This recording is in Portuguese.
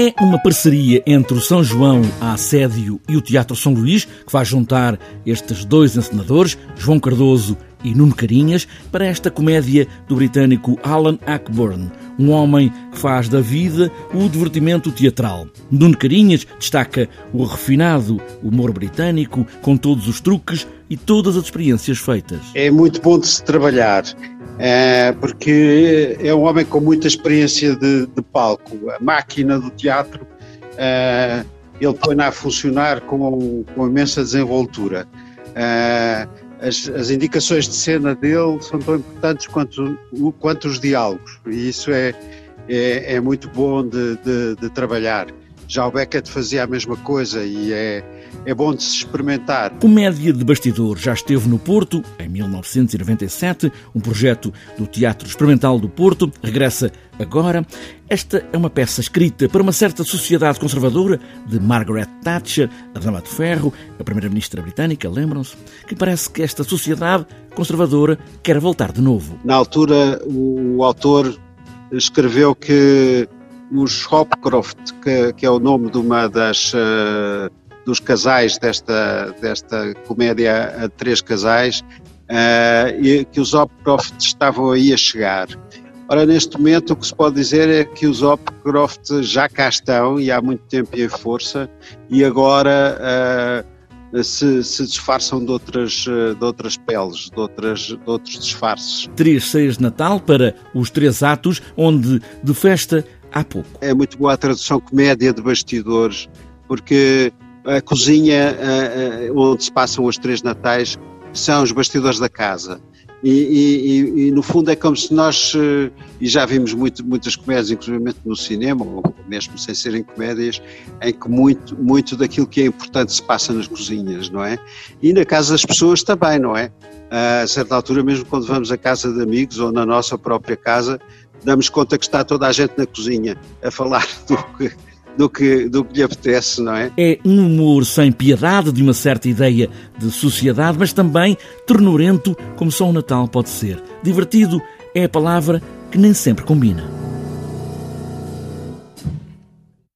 É uma parceria entre o São João a Assédio e o Teatro São Luís que vai juntar estes dois encenadores, João Cardoso e Nuno Carinhas, para esta comédia do britânico Alan Ackburn, um homem que faz da vida o divertimento teatral. Nuno Carinhas destaca o refinado humor britânico, com todos os truques e todas as experiências feitas. É muito bom de se trabalhar. É, porque é um homem com muita experiência de, de palco. A máquina do teatro é, ele põe-na a funcionar com, com imensa desenvoltura. É, as, as, indicações de cena dele são tão importantes quanto, quanto os diálogos, e isso é, é, é muito bom de, de, de, trabalhar. Já o Beckett fazia a mesma coisa e é, é bom de se experimentar. Comédia de Bastidor já esteve no Porto em 1997, um projeto do Teatro Experimental do Porto, regressa agora. Esta é uma peça escrita para uma certa sociedade conservadora de Margaret Thatcher, a Dama de Ferro, a Primeira-Ministra Britânica, lembram-se? Que parece que esta sociedade conservadora quer voltar de novo. Na altura, o autor escreveu que os Hopcroft, que, que, é o nome de uma das uh, dos casais desta desta comédia a três casais, uh, e que os Hopcroft estavam aí a chegar. Ora, neste momento o que se pode dizer é que os Hopcroft já cá estão e há muito tempo em força e agora uh, se, se, disfarçam de outras, de outras peles, de, outras, de outros disfarces. Três ceias de Natal para os três atos, onde de festa há pouco. É muito boa a tradução comédia de bastidores, porque a cozinha onde se passam os três natais são os bastidores da casa. E, e, e, no fundo é como se nós, eh, e já vimos muito, muitas comédias, inclusive no cinema, ou mesmo sem serem comédias, em que muito, muito daquilo que é importante se passa nas cozinhas, não é? E na casa das pessoas também, não é? A certa altura, mesmo quando vamos à casa de amigos ou na nossa própria casa, damos conta que está toda a gente na cozinha a falar do que, do que, do que lhe apetece, não é? É um humor sem piedade, de uma certa ideia de sociedade, mas também ternurento, como só o Natal pode ser. Divertido é a palavra que nem sempre combina.